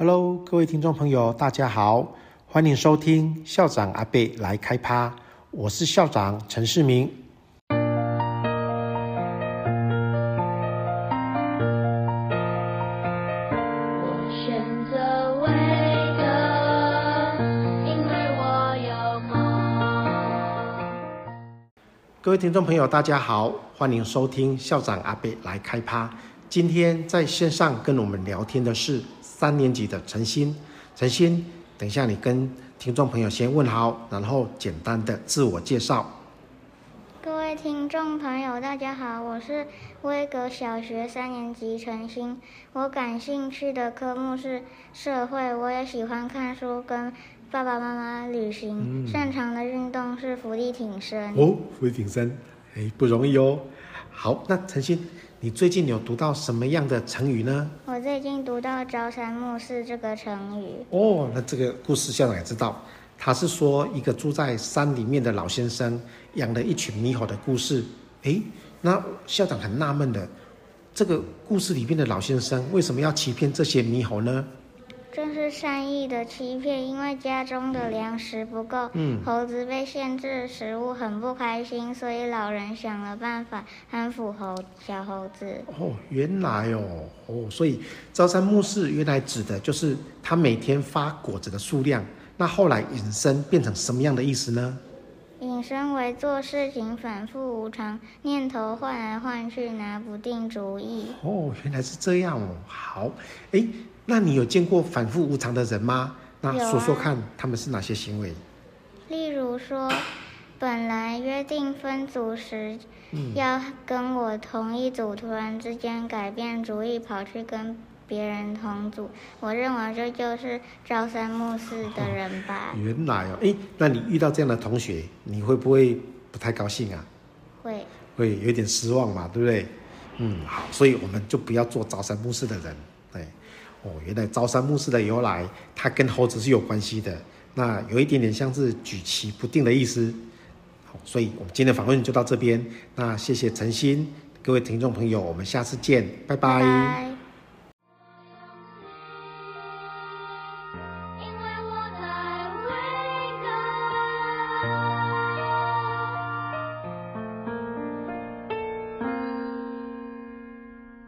Hello，各位听众朋友，大家好，欢迎收听校长阿贝来开趴，我是校长陈世明。我选择威哥，因为我有梦。各位听众朋友，大家好，欢迎收听校长阿贝来开趴。今天在线上跟我们聊天的是。三年级的陈鑫，陈鑫，等一下你跟听众朋友先问好，然后简单的自我介绍。各位听众朋友，大家好，我是威格小学三年级陈鑫。我感兴趣的科目是社会，我也喜欢看书，跟爸爸妈妈旅行。嗯、擅长的运动是伏地挺身。哦，伏地挺身，哎，不容易哦。好，那陈鑫。你最近有读到什么样的成语呢？我最近读到“朝三暮四”这个成语。哦，那这个故事校长也知道，他是说一个住在山里面的老先生养了一群猕猴的故事。诶，那校长很纳闷的，这个故事里面的老先生为什么要欺骗这些猕猴呢？这是善意的欺骗，因为家中的粮食不够，嗯，猴子被限制食物很不开心，所以老人想了办法安抚猴小猴子。哦，原来哦，哦，所以朝三暮四原来指的就是他每天发果子的数量。那后来引申变成什么样的意思呢？引申为做事情反复无常，念头换来换去，拿不定主意。哦，原来是这样哦。好，哎。那你有见过反复无常的人吗？那说说看，他们是哪些行为？例如说，本来约定分组时，要跟我同一组，突然之间改变主意，跑去跟别人同组。我认为这就是朝三暮四的人吧。哦，原来哦，哎，那你遇到这样的同学，你会不会不太高兴啊？会，会有点失望嘛，对不对？嗯，好，所以我们就不要做朝三暮四的人，对。哦，原来朝三暮四的由来，它跟猴子是有关系的。那有一点点像是举棋不定的意思。好，所以我们今天的访问就到这边。那谢谢陈鑫，各位听众朋友，我们下次见，拜拜。